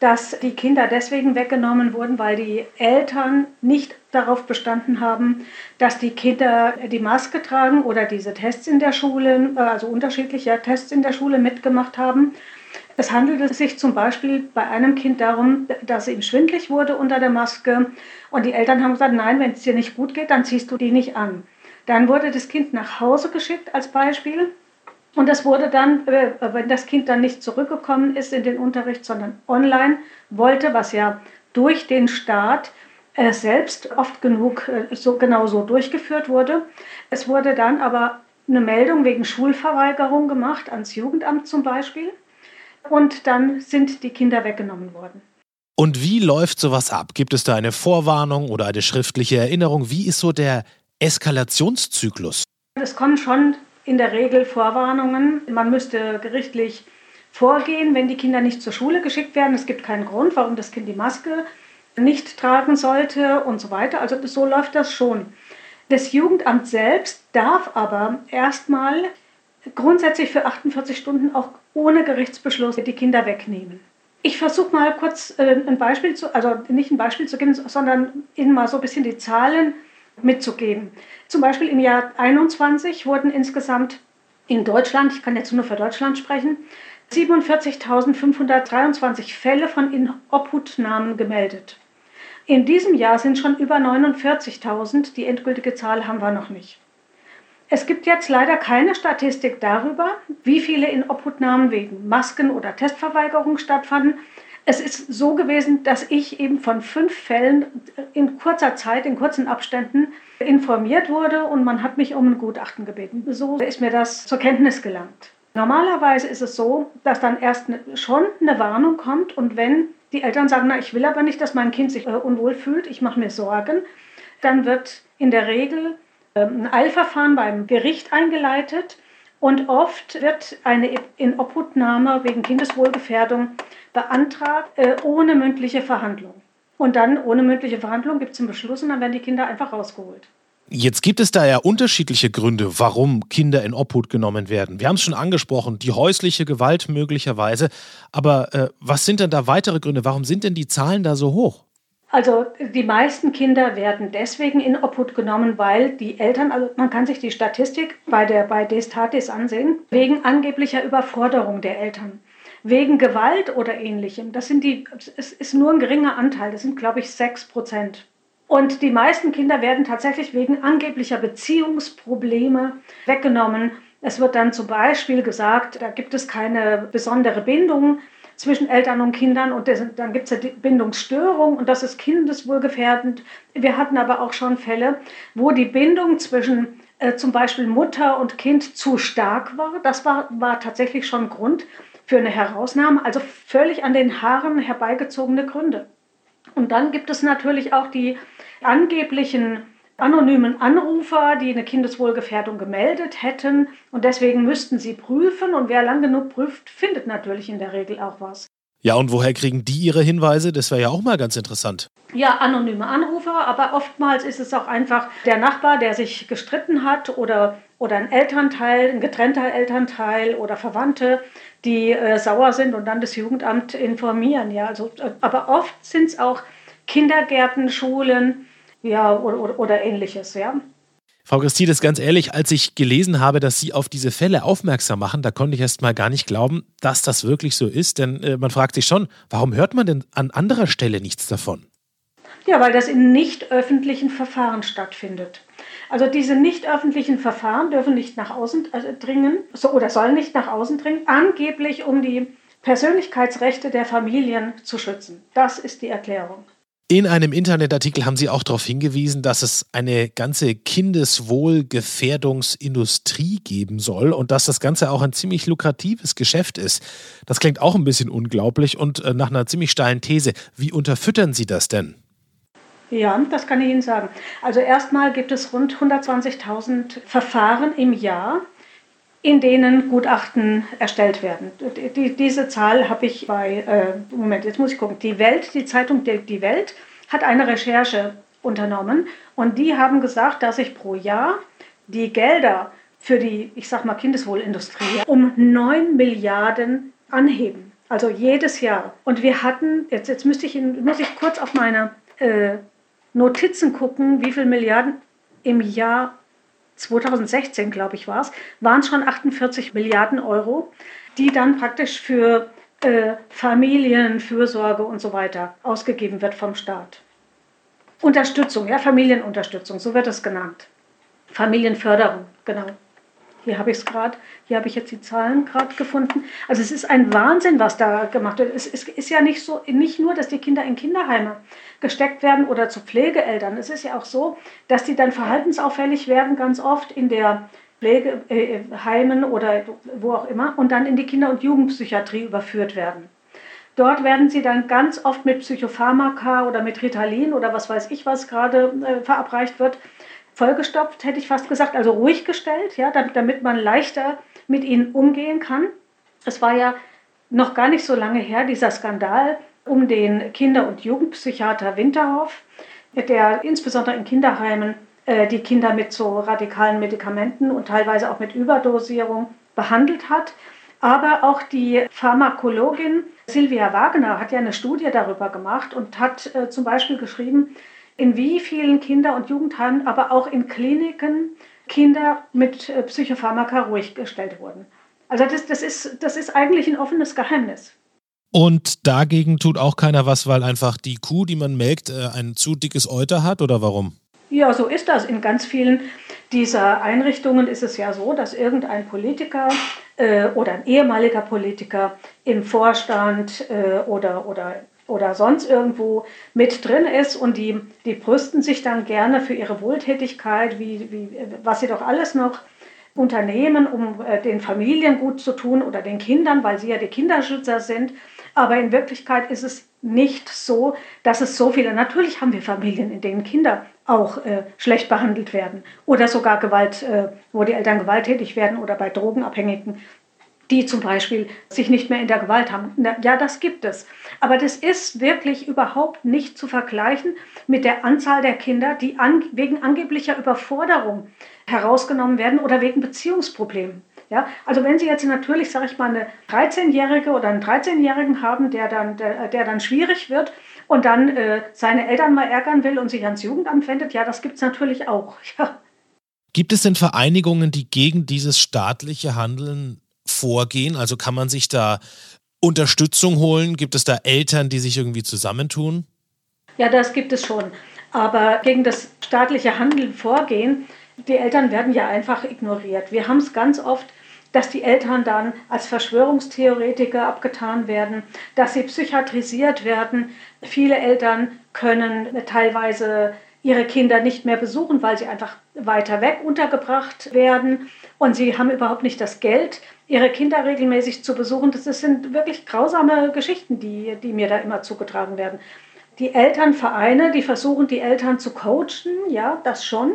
dass die Kinder deswegen weggenommen wurden, weil die Eltern nicht darauf bestanden haben, dass die Kinder die Maske tragen oder diese Tests in der Schule, also unterschiedliche Tests in der Schule mitgemacht haben. Es handelte sich zum Beispiel bei einem Kind darum, dass ihm schwindlig wurde unter der Maske und die Eltern haben gesagt, nein, wenn es dir nicht gut geht, dann ziehst du die nicht an. Dann wurde das Kind nach Hause geschickt als Beispiel und das wurde dann, äh, wenn das Kind dann nicht zurückgekommen ist in den Unterricht, sondern online wollte, was ja durch den Staat äh, selbst oft genug äh, so genau so durchgeführt wurde. Es wurde dann aber eine Meldung wegen Schulverweigerung gemacht, ans Jugendamt zum Beispiel. Und dann sind die Kinder weggenommen worden. Und wie läuft sowas ab? Gibt es da eine Vorwarnung oder eine schriftliche Erinnerung? Wie ist so der Eskalationszyklus? Es kommen schon in der Regel Vorwarnungen. Man müsste gerichtlich vorgehen, wenn die Kinder nicht zur Schule geschickt werden. Es gibt keinen Grund, warum das Kind die Maske nicht tragen sollte und so weiter. Also so läuft das schon. Das Jugendamt selbst darf aber erstmal grundsätzlich für 48 Stunden auch ohne Gerichtsbeschluss die Kinder wegnehmen. Ich versuche mal kurz äh, ein Beispiel zu, also nicht ein Beispiel zu geben, sondern Ihnen mal so ein bisschen die Zahlen mitzugeben. Zum Beispiel im Jahr 21 wurden insgesamt in Deutschland, ich kann jetzt nur für Deutschland sprechen, 47.523 Fälle von Inobhutnahmen gemeldet. In diesem Jahr sind schon über 49.000, die endgültige Zahl haben wir noch nicht. Es gibt jetzt leider keine Statistik darüber, wie viele Inobhutnahmen wegen Masken- oder Testverweigerung stattfanden. Es ist so gewesen, dass ich eben von fünf Fällen in kurzer Zeit, in kurzen Abständen informiert wurde und man hat mich um ein Gutachten gebeten. So ist mir das zur Kenntnis gelangt. Normalerweise ist es so, dass dann erst ne, schon eine Warnung kommt und wenn die Eltern sagen, na, ich will aber nicht, dass mein Kind sich äh, unwohl fühlt, ich mache mir Sorgen, dann wird in der Regel äh, ein Eilverfahren beim Gericht eingeleitet und oft wird eine Inobhutnahme wegen Kindeswohlgefährdung beantragt, äh, ohne mündliche Verhandlung. Und dann ohne mündliche Verhandlung gibt es einen Beschluss und dann werden die Kinder einfach rausgeholt. Jetzt gibt es da ja unterschiedliche Gründe, warum Kinder in Obhut genommen werden. Wir haben es schon angesprochen, die häusliche Gewalt möglicherweise. Aber äh, was sind denn da weitere Gründe? Warum sind denn die Zahlen da so hoch? Also die meisten Kinder werden deswegen in Obhut genommen, weil die Eltern, also man kann sich die Statistik bei der bei Destatis ansehen, wegen angeblicher Überforderung der Eltern, wegen Gewalt oder ähnlichem. Das sind die, es ist nur ein geringer Anteil, das sind glaube ich sechs Prozent. Und die meisten Kinder werden tatsächlich wegen angeblicher Beziehungsprobleme weggenommen. Es wird dann zum Beispiel gesagt, da gibt es keine besondere Bindung zwischen Eltern und Kindern und dann gibt es eine Bindungsstörung und das ist kindeswohlgefährdend. Wir hatten aber auch schon Fälle, wo die Bindung zwischen äh, zum Beispiel Mutter und Kind zu stark war. Das war, war tatsächlich schon Grund für eine Herausnahme, also völlig an den Haaren herbeigezogene Gründe. Und dann gibt es natürlich auch die angeblichen anonymen Anrufer, die eine Kindeswohlgefährdung gemeldet hätten. Und deswegen müssten sie prüfen. Und wer lang genug prüft, findet natürlich in der Regel auch was. Ja, und woher kriegen die ihre Hinweise? Das wäre ja auch mal ganz interessant. Ja, anonyme Anrufer, aber oftmals ist es auch einfach der Nachbar, der sich gestritten hat oder, oder ein Elternteil, ein getrennter Elternteil oder Verwandte, die äh, sauer sind und dann das Jugendamt informieren. Ja, also, äh, aber oft sind es auch Kindergärten, Schulen, ja, oder, oder, oder ähnliches, ja. Frau Christines, ganz ehrlich, als ich gelesen habe, dass Sie auf diese Fälle aufmerksam machen, da konnte ich erst mal gar nicht glauben, dass das wirklich so ist. Denn äh, man fragt sich schon, warum hört man denn an anderer Stelle nichts davon? Ja, weil das in nicht öffentlichen Verfahren stattfindet. Also diese nicht öffentlichen Verfahren dürfen nicht nach außen äh, dringen so, oder sollen nicht nach außen dringen, angeblich um die Persönlichkeitsrechte der Familien zu schützen. Das ist die Erklärung. In einem Internetartikel haben Sie auch darauf hingewiesen, dass es eine ganze Kindeswohlgefährdungsindustrie geben soll und dass das Ganze auch ein ziemlich lukratives Geschäft ist. Das klingt auch ein bisschen unglaublich und äh, nach einer ziemlich steilen These. Wie unterfüttern Sie das denn? Ja, das kann ich Ihnen sagen. Also erstmal gibt es rund 120.000 Verfahren im Jahr, in denen Gutachten erstellt werden. Die, diese Zahl habe ich bei, äh, Moment, jetzt muss ich gucken, die Welt, die Zeitung Die Welt hat eine Recherche unternommen und die haben gesagt, dass sich pro Jahr die Gelder für die, ich sag mal, Kindeswohlindustrie um 9 Milliarden anheben. Also jedes Jahr. Und wir hatten, jetzt, jetzt müsste ich, muss ich kurz auf meine äh, Notizen gucken, wie viele Milliarden im Jahr 2016, glaube ich, war es, waren schon 48 Milliarden Euro, die dann praktisch für äh, Familien, Fürsorge und so weiter ausgegeben wird vom Staat. Unterstützung, ja, Familienunterstützung, so wird es genannt. Familienförderung, genau. Hier habe ich es gerade, hier habe ich jetzt die Zahlen gerade gefunden. Also es ist ein Wahnsinn, was da gemacht wird. Es ist, ja nicht so, nicht nur, dass die Kinder in Kinderheime gesteckt werden oder zu Pflegeeltern. Es ist ja auch so, dass die dann verhaltensauffällig werden, ganz oft in der Pflegeheimen oder wo auch immer und dann in die Kinder- und Jugendpsychiatrie überführt werden. Dort werden sie dann ganz oft mit Psychopharmaka oder mit Ritalin oder was weiß ich, was gerade äh, verabreicht wird, vollgestopft, hätte ich fast gesagt, also ruhig gestellt, ja, damit, damit man leichter mit ihnen umgehen kann. Es war ja noch gar nicht so lange her, dieser Skandal um den Kinder- und Jugendpsychiater Winterhoff, der insbesondere in Kinderheimen äh, die Kinder mit so radikalen Medikamenten und teilweise auch mit Überdosierung behandelt hat. Aber auch die Pharmakologin Silvia Wagner hat ja eine Studie darüber gemacht und hat äh, zum Beispiel geschrieben, in wie vielen Kinder- und Jugendheimen, aber auch in Kliniken Kinder mit äh, Psychopharmaka ruhig gestellt wurden. Also das, das, ist, das ist eigentlich ein offenes Geheimnis. Und dagegen tut auch keiner was, weil einfach die Kuh, die man melkt, äh, ein zu dickes Euter hat oder warum? Ja, so ist das. In ganz vielen dieser Einrichtungen ist es ja so, dass irgendein Politiker äh, oder ein ehemaliger Politiker im Vorstand äh, oder, oder, oder sonst irgendwo mit drin ist und die, die brüsten sich dann gerne für ihre Wohltätigkeit, wie, wie, was sie doch alles noch unternehmen, um äh, den Familien gut zu tun oder den Kindern, weil sie ja die Kinderschützer sind. Aber in Wirklichkeit ist es nicht so, dass es so viele, natürlich haben wir Familien, in denen Kinder auch äh, schlecht behandelt werden oder sogar Gewalt, äh, wo die Eltern gewalttätig werden oder bei Drogenabhängigen, die zum Beispiel sich nicht mehr in der Gewalt haben. Ja, das gibt es. Aber das ist wirklich überhaupt nicht zu vergleichen mit der Anzahl der Kinder, die an, wegen angeblicher Überforderung herausgenommen werden oder wegen Beziehungsproblemen. Ja, also wenn Sie jetzt natürlich, sage ich mal, eine 13-Jährige oder einen 13-Jährigen haben, der dann, der, der dann schwierig wird und dann äh, seine Eltern mal ärgern will und sich ans Jugendamt wendet, ja, das gibt es natürlich auch. Ja. Gibt es denn Vereinigungen, die gegen dieses staatliche Handeln vorgehen? Also kann man sich da Unterstützung holen? Gibt es da Eltern, die sich irgendwie zusammentun? Ja, das gibt es schon. Aber gegen das staatliche Handeln vorgehen, die Eltern werden ja einfach ignoriert. Wir haben es ganz oft, dass die Eltern dann als Verschwörungstheoretiker abgetan werden, dass sie psychiatrisiert werden. Viele Eltern können teilweise ihre Kinder nicht mehr besuchen, weil sie einfach weiter weg untergebracht werden und sie haben überhaupt nicht das Geld, ihre Kinder regelmäßig zu besuchen. Das sind wirklich grausame Geschichten, die, die mir da immer zugetragen werden. Die Elternvereine, die versuchen, die Eltern zu coachen, ja, das schon.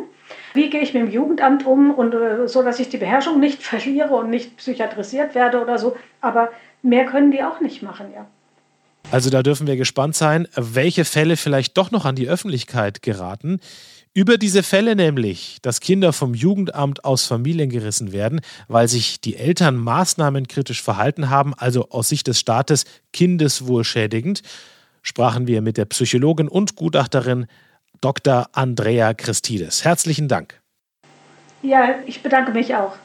Wie gehe ich mit dem Jugendamt um und äh, so, dass ich die Beherrschung nicht verliere und nicht psychiatrisiert werde oder so. Aber mehr können die auch nicht machen, ja. Also da dürfen wir gespannt sein, welche Fälle vielleicht doch noch an die Öffentlichkeit geraten. Über diese Fälle nämlich, dass Kinder vom Jugendamt aus Familien gerissen werden, weil sich die Eltern maßnahmenkritisch verhalten haben, also aus Sicht des Staates kindeswohlschädigend, sprachen wir mit der Psychologin und Gutachterin Dr. Andrea Christides. Herzlichen Dank. Ja, ich bedanke mich auch.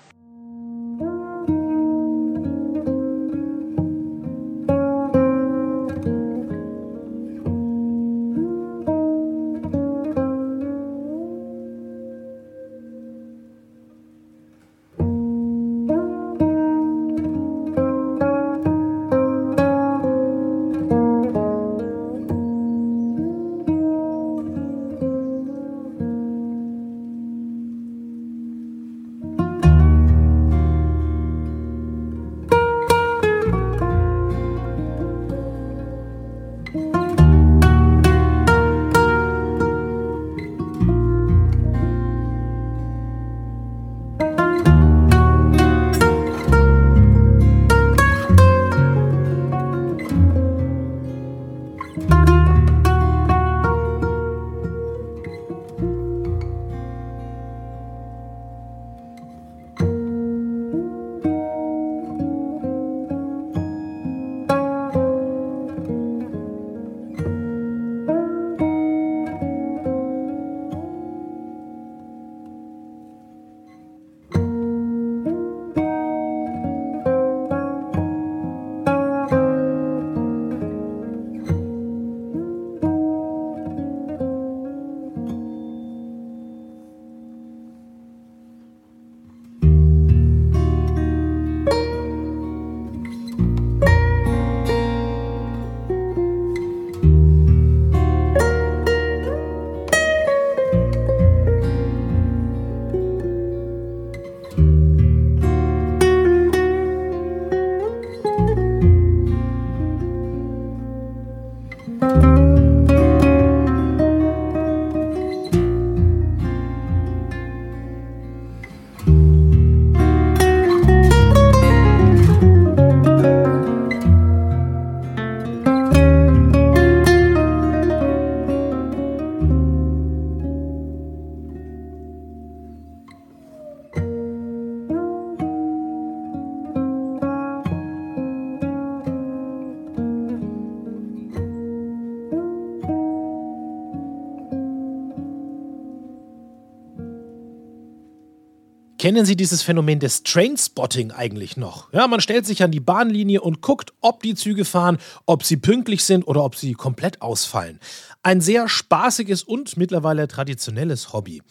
Kennen Sie dieses Phänomen des Trainspotting eigentlich noch? Ja, man stellt sich an die Bahnlinie und guckt, ob die Züge fahren, ob sie pünktlich sind oder ob sie komplett ausfallen. Ein sehr spaßiges und mittlerweile traditionelles Hobby.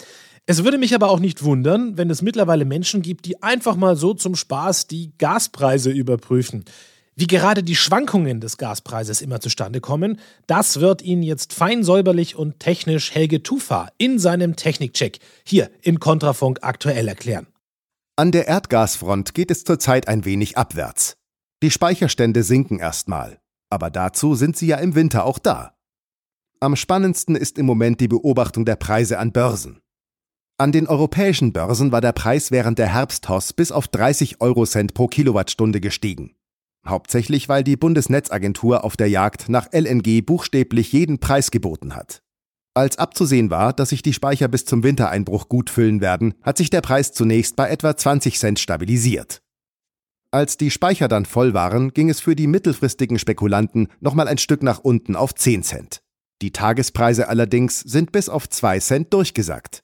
Es würde mich aber auch nicht wundern, wenn es mittlerweile Menschen gibt, die einfach mal so zum Spaß die Gaspreise überprüfen. Wie gerade die Schwankungen des Gaspreises immer zustande kommen, das wird Ihnen jetzt fein säuberlich und technisch Helge Tufa in seinem Technikcheck hier in Kontrafunk aktuell erklären. An der Erdgasfront geht es zurzeit ein wenig abwärts. Die Speicherstände sinken erstmal, aber dazu sind sie ja im Winter auch da. Am spannendsten ist im Moment die Beobachtung der Preise an Börsen. An den europäischen Börsen war der Preis während der Herbsthoss bis auf 30 Eurocent pro Kilowattstunde gestiegen. Hauptsächlich, weil die Bundesnetzagentur auf der Jagd nach LNG buchstäblich jeden Preis geboten hat. Als abzusehen war, dass sich die Speicher bis zum Wintereinbruch gut füllen werden, hat sich der Preis zunächst bei etwa 20 Cent stabilisiert. Als die Speicher dann voll waren, ging es für die mittelfristigen Spekulanten nochmal ein Stück nach unten auf 10 Cent. Die Tagespreise allerdings sind bis auf 2 Cent durchgesackt.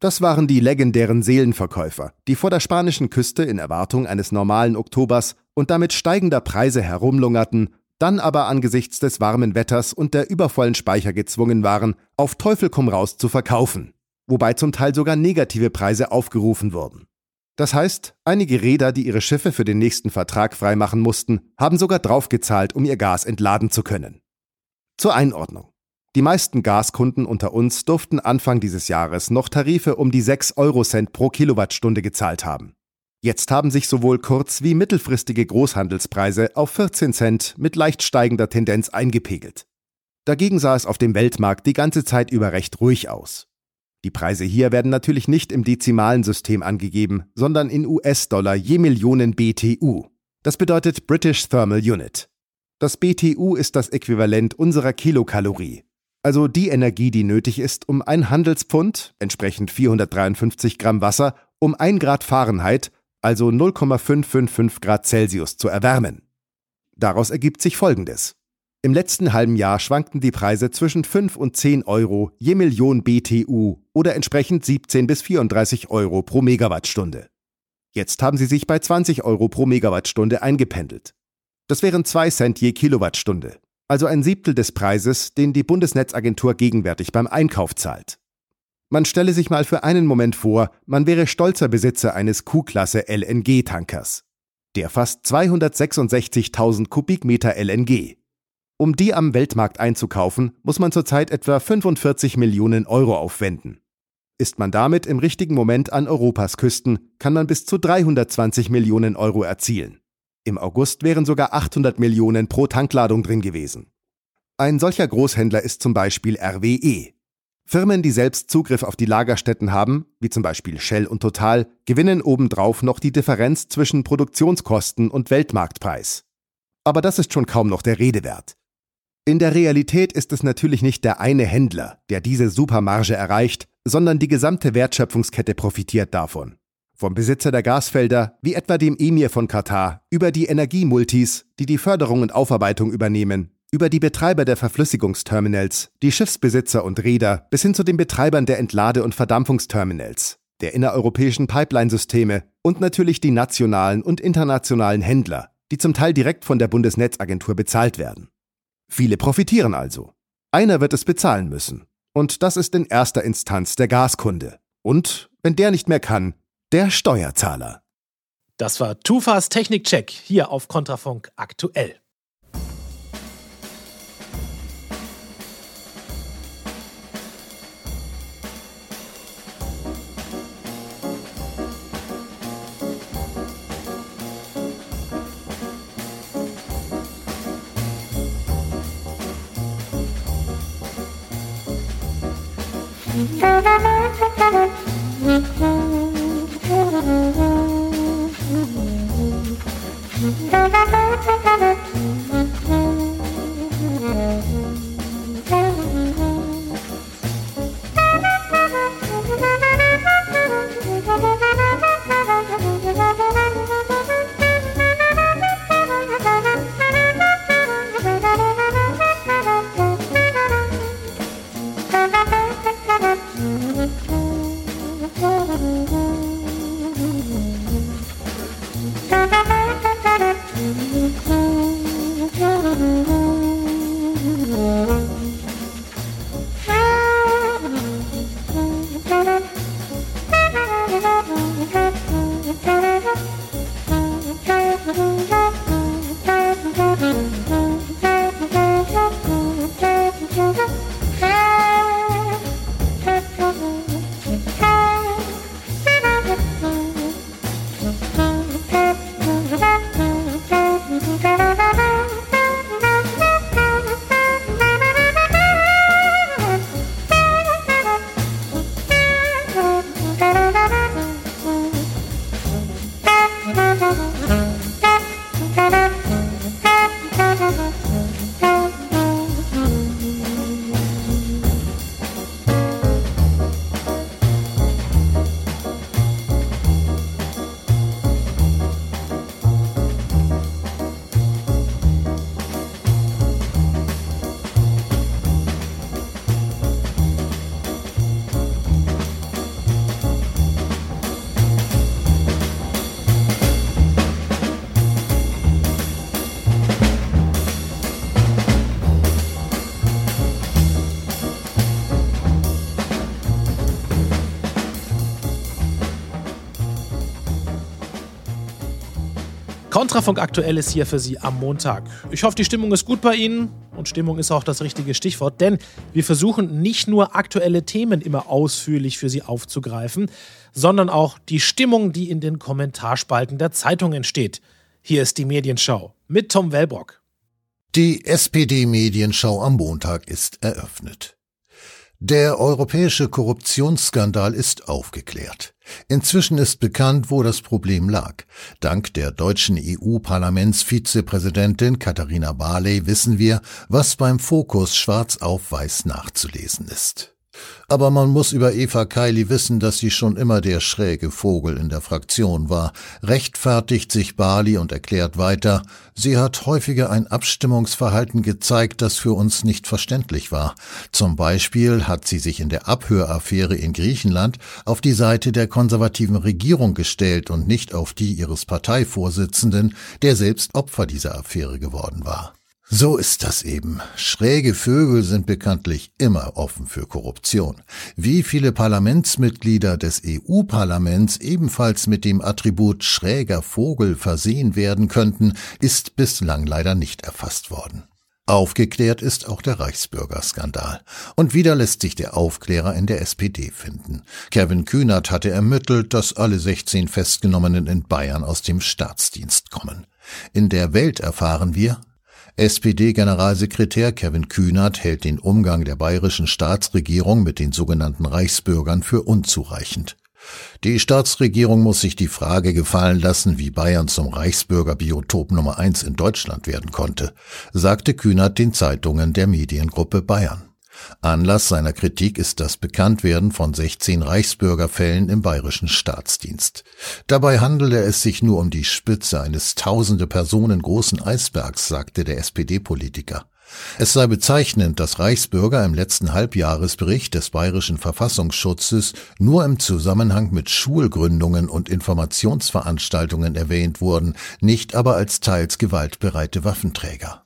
Das waren die legendären Seelenverkäufer, die vor der spanischen Küste in Erwartung eines normalen Oktobers und damit steigender Preise herumlungerten, dann aber angesichts des warmen Wetters und der übervollen Speicher gezwungen waren, auf Teufel komm raus zu verkaufen, wobei zum Teil sogar negative Preise aufgerufen wurden. Das heißt, einige Räder, die ihre Schiffe für den nächsten Vertrag freimachen mussten, haben sogar draufgezahlt, um ihr Gas entladen zu können. Zur Einordnung. Die meisten Gaskunden unter uns durften Anfang dieses Jahres noch Tarife um die 6 Eurocent pro Kilowattstunde gezahlt haben. Jetzt haben sich sowohl kurz- wie mittelfristige Großhandelspreise auf 14 Cent mit leicht steigender Tendenz eingepegelt. Dagegen sah es auf dem Weltmarkt die ganze Zeit über recht ruhig aus. Die Preise hier werden natürlich nicht im dezimalen System angegeben, sondern in US-Dollar je Millionen BTU. Das bedeutet British Thermal Unit. Das BTU ist das Äquivalent unserer Kilokalorie, also die Energie, die nötig ist, um ein Handelspfund, entsprechend 453 Gramm Wasser, um 1 Grad Fahrenheit, also 0,555 Grad Celsius, zu erwärmen. Daraus ergibt sich Folgendes. Im letzten halben Jahr schwankten die Preise zwischen 5 und 10 Euro je Million BTU oder entsprechend 17 bis 34 Euro pro Megawattstunde. Jetzt haben sie sich bei 20 Euro pro Megawattstunde eingependelt. Das wären 2 Cent je Kilowattstunde also ein Siebtel des Preises, den die Bundesnetzagentur gegenwärtig beim Einkauf zahlt. Man stelle sich mal für einen Moment vor, man wäre stolzer Besitzer eines Q-Klasse LNG-Tankers. Der fast 266.000 Kubikmeter LNG. Um die am Weltmarkt einzukaufen, muss man zurzeit etwa 45 Millionen Euro aufwenden. Ist man damit im richtigen Moment an Europas Küsten, kann man bis zu 320 Millionen Euro erzielen. Im August wären sogar 800 Millionen pro Tankladung drin gewesen. Ein solcher Großhändler ist zum Beispiel RWE. Firmen, die selbst Zugriff auf die Lagerstätten haben, wie zum Beispiel Shell und Total, gewinnen obendrauf noch die Differenz zwischen Produktionskosten und Weltmarktpreis. Aber das ist schon kaum noch der Rede wert. In der Realität ist es natürlich nicht der eine Händler, der diese Supermarge erreicht, sondern die gesamte Wertschöpfungskette profitiert davon. Vom Besitzer der Gasfelder, wie etwa dem Emir von Katar, über die Energiemultis, die die Förderung und Aufarbeitung übernehmen, über die Betreiber der Verflüssigungsterminals, die Schiffsbesitzer und Reeder bis hin zu den Betreibern der Entlade- und Verdampfungsterminals, der innereuropäischen Pipeline-Systeme und natürlich die nationalen und internationalen Händler, die zum Teil direkt von der Bundesnetzagentur bezahlt werden. Viele profitieren also. Einer wird es bezahlen müssen. Und das ist in erster Instanz der Gaskunde. Und, wenn der nicht mehr kann, der Steuerzahler. Das war Tufas Technikcheck hier auf Kontrafunk aktuell. Kontrafunk aktuell ist hier für Sie am Montag. Ich hoffe, die Stimmung ist gut bei Ihnen und Stimmung ist auch das richtige Stichwort, denn wir versuchen nicht nur aktuelle Themen immer ausführlich für Sie aufzugreifen, sondern auch die Stimmung, die in den Kommentarspalten der Zeitung entsteht. Hier ist die Medienschau mit Tom Wellbrock. Die SPD-Medienschau am Montag ist eröffnet. Der europäische Korruptionsskandal ist aufgeklärt. Inzwischen ist bekannt, wo das Problem lag. Dank der deutschen EU-Parlamentsvizepräsidentin Katharina Barley wissen wir, was beim Fokus schwarz auf weiß nachzulesen ist. Aber man muss über Eva Kaili wissen, dass sie schon immer der schräge Vogel in der Fraktion war, rechtfertigt sich Bali und erklärt weiter, sie hat häufiger ein Abstimmungsverhalten gezeigt, das für uns nicht verständlich war. Zum Beispiel hat sie sich in der Abhöraffäre in Griechenland auf die Seite der konservativen Regierung gestellt und nicht auf die ihres Parteivorsitzenden, der selbst Opfer dieser Affäre geworden war. So ist das eben. Schräge Vögel sind bekanntlich immer offen für Korruption. Wie viele Parlamentsmitglieder des EU-Parlaments ebenfalls mit dem Attribut schräger Vogel versehen werden könnten, ist bislang leider nicht erfasst worden. Aufgeklärt ist auch der Reichsbürgerskandal. Und wieder lässt sich der Aufklärer in der SPD finden. Kevin Kühnert hatte ermittelt, dass alle 16 Festgenommenen in Bayern aus dem Staatsdienst kommen. In der Welt erfahren wir, SPD-Generalsekretär Kevin Kühnert hält den Umgang der bayerischen Staatsregierung mit den sogenannten Reichsbürgern für unzureichend. Die Staatsregierung muss sich die Frage gefallen lassen, wie Bayern zum Reichsbürgerbiotop Nummer eins in Deutschland werden konnte, sagte Kühnert den Zeitungen der Mediengruppe Bayern. Anlass seiner Kritik ist das Bekanntwerden von 16 Reichsbürgerfällen im bayerischen Staatsdienst. Dabei handele es sich nur um die Spitze eines tausende Personen großen Eisbergs, sagte der SPD-Politiker. Es sei bezeichnend, dass Reichsbürger im letzten Halbjahresbericht des bayerischen Verfassungsschutzes nur im Zusammenhang mit Schulgründungen und Informationsveranstaltungen erwähnt wurden, nicht aber als teils gewaltbereite Waffenträger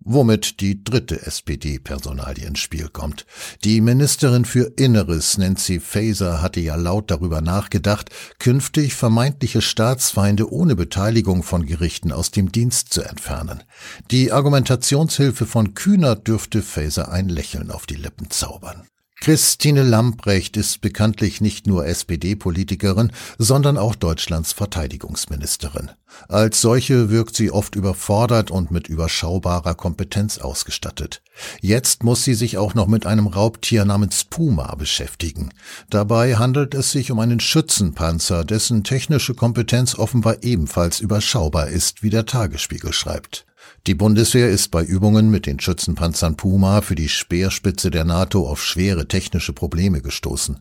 womit die dritte SPD-Personalie ins Spiel kommt. Die Ministerin für Inneres, Nancy Faeser, hatte ja laut darüber nachgedacht, künftig vermeintliche Staatsfeinde ohne Beteiligung von Gerichten aus dem Dienst zu entfernen. Die Argumentationshilfe von Kühner dürfte Faeser ein Lächeln auf die Lippen zaubern. Christine Lamprecht ist bekanntlich nicht nur SPD-Politikerin, sondern auch Deutschlands Verteidigungsministerin. Als solche wirkt sie oft überfordert und mit überschaubarer Kompetenz ausgestattet. Jetzt muss sie sich auch noch mit einem Raubtier namens Puma beschäftigen. Dabei handelt es sich um einen Schützenpanzer, dessen technische Kompetenz offenbar ebenfalls überschaubar ist, wie der Tagesspiegel schreibt. Die Bundeswehr ist bei Übungen mit den Schützenpanzern Puma für die Speerspitze der NATO auf schwere technische Probleme gestoßen.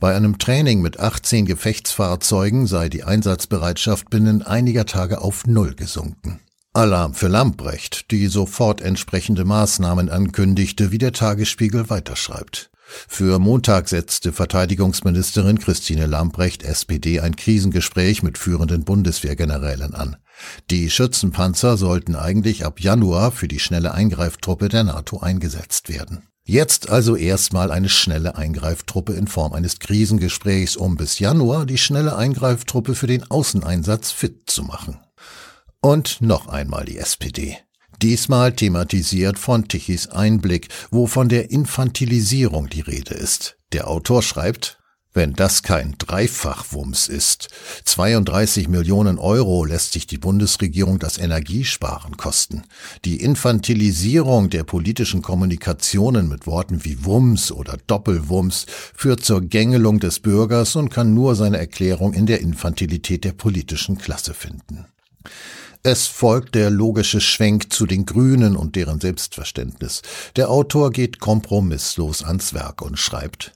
Bei einem Training mit 18 Gefechtsfahrzeugen sei die Einsatzbereitschaft binnen einiger Tage auf Null gesunken. Alarm für Lamprecht, die sofort entsprechende Maßnahmen ankündigte, wie der Tagesspiegel weiterschreibt. Für Montag setzte Verteidigungsministerin Christine Lamprecht SPD ein Krisengespräch mit führenden Bundeswehrgenerälen an. Die Schützenpanzer sollten eigentlich ab Januar für die schnelle Eingreiftruppe der NATO eingesetzt werden. Jetzt also erstmal eine schnelle Eingreiftruppe in Form eines Krisengesprächs, um bis Januar die schnelle Eingreiftruppe für den Außeneinsatz fit zu machen. Und noch einmal die SPD. Diesmal thematisiert von Tichys Einblick, wo von der Infantilisierung die Rede ist. Der Autor schreibt, Wenn das kein Dreifachwumms ist. 32 Millionen Euro lässt sich die Bundesregierung das Energiesparen kosten. Die Infantilisierung der politischen Kommunikationen mit Worten wie Wumms oder Doppelwumms führt zur Gängelung des Bürgers und kann nur seine Erklärung in der Infantilität der politischen Klasse finden. Es folgt der logische Schwenk zu den Grünen und deren Selbstverständnis. Der Autor geht kompromisslos ans Werk und schreibt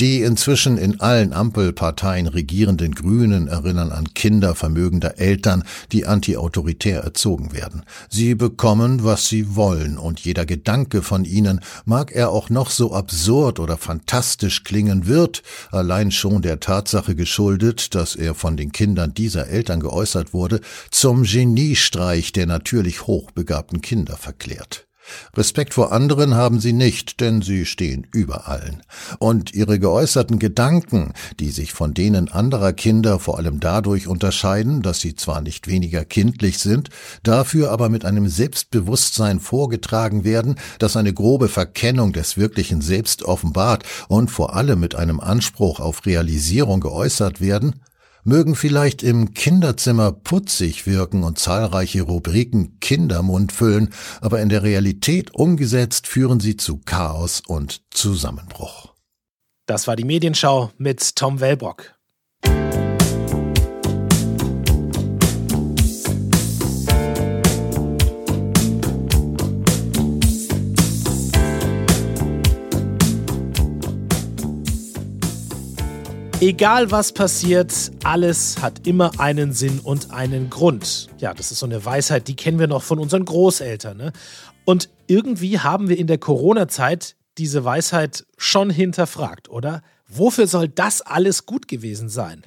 die inzwischen in allen Ampelparteien regierenden Grünen erinnern an Kinder vermögender Eltern, die antiautoritär erzogen werden. Sie bekommen, was sie wollen, und jeder Gedanke von ihnen, mag er auch noch so absurd oder fantastisch klingen wird, allein schon der Tatsache geschuldet, dass er von den Kindern dieser Eltern geäußert wurde, zum Geniestreich der natürlich hochbegabten Kinder verklärt. Respekt vor anderen haben sie nicht, denn sie stehen über allen. Und ihre geäußerten Gedanken, die sich von denen anderer Kinder vor allem dadurch unterscheiden, dass sie zwar nicht weniger kindlich sind, dafür aber mit einem Selbstbewusstsein vorgetragen werden, das eine grobe Verkennung des wirklichen Selbst offenbart und vor allem mit einem Anspruch auf Realisierung geäußert werden, mögen vielleicht im Kinderzimmer putzig wirken und zahlreiche Rubriken Kindermund füllen, aber in der Realität umgesetzt führen sie zu Chaos und Zusammenbruch. Das war die Medienschau mit Tom Wellbrock. Egal was passiert, alles hat immer einen Sinn und einen Grund. Ja, das ist so eine Weisheit, die kennen wir noch von unseren Großeltern. Ne? Und irgendwie haben wir in der Corona-Zeit diese Weisheit schon hinterfragt, oder? Wofür soll das alles gut gewesen sein?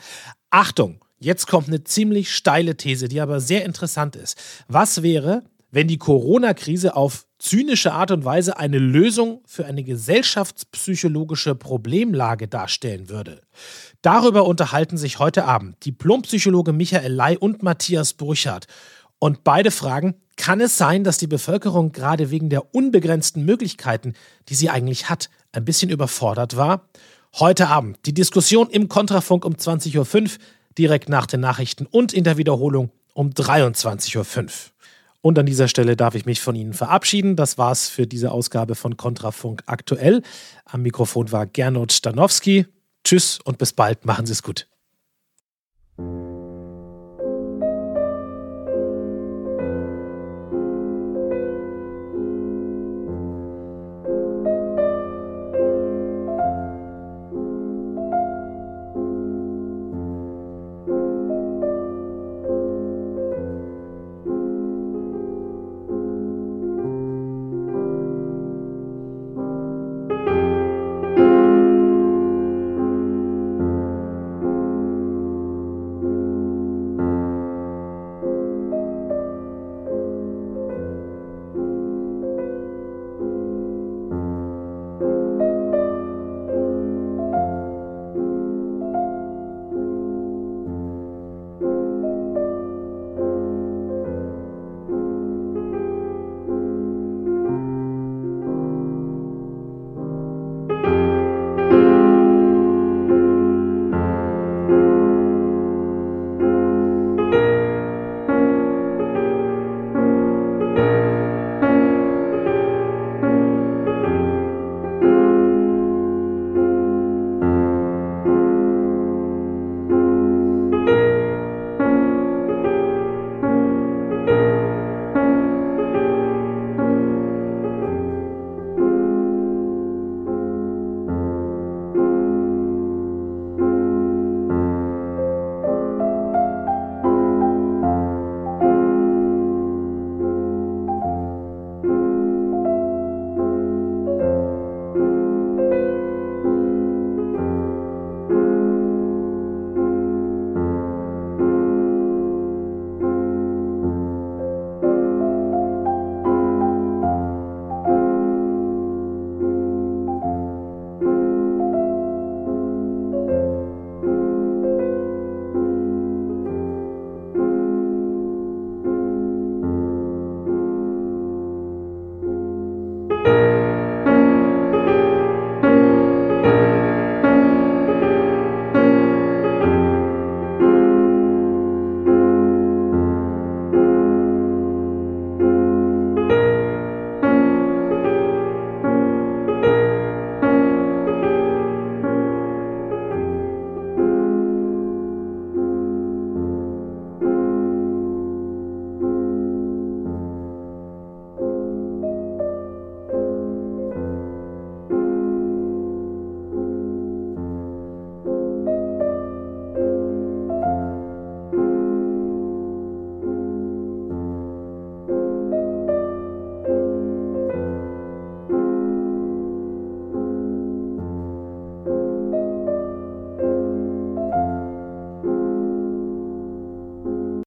Achtung, jetzt kommt eine ziemlich steile These, die aber sehr interessant ist. Was wäre, wenn die Corona-Krise auf zynische Art und Weise eine Lösung für eine gesellschaftspsychologische Problemlage darstellen würde. Darüber unterhalten sich heute Abend Diplompsychologe Michael Ley und Matthias Burchardt. Und beide fragen, kann es sein, dass die Bevölkerung gerade wegen der unbegrenzten Möglichkeiten, die sie eigentlich hat, ein bisschen überfordert war? Heute Abend die Diskussion im Kontrafunk um 20.05 Uhr, direkt nach den Nachrichten und in der Wiederholung um 23.05 Uhr. Und an dieser Stelle darf ich mich von Ihnen verabschieden. Das war's für diese Ausgabe von Kontrafunk aktuell. Am Mikrofon war Gernot Stanowski. Tschüss und bis bald. Machen Sie es gut.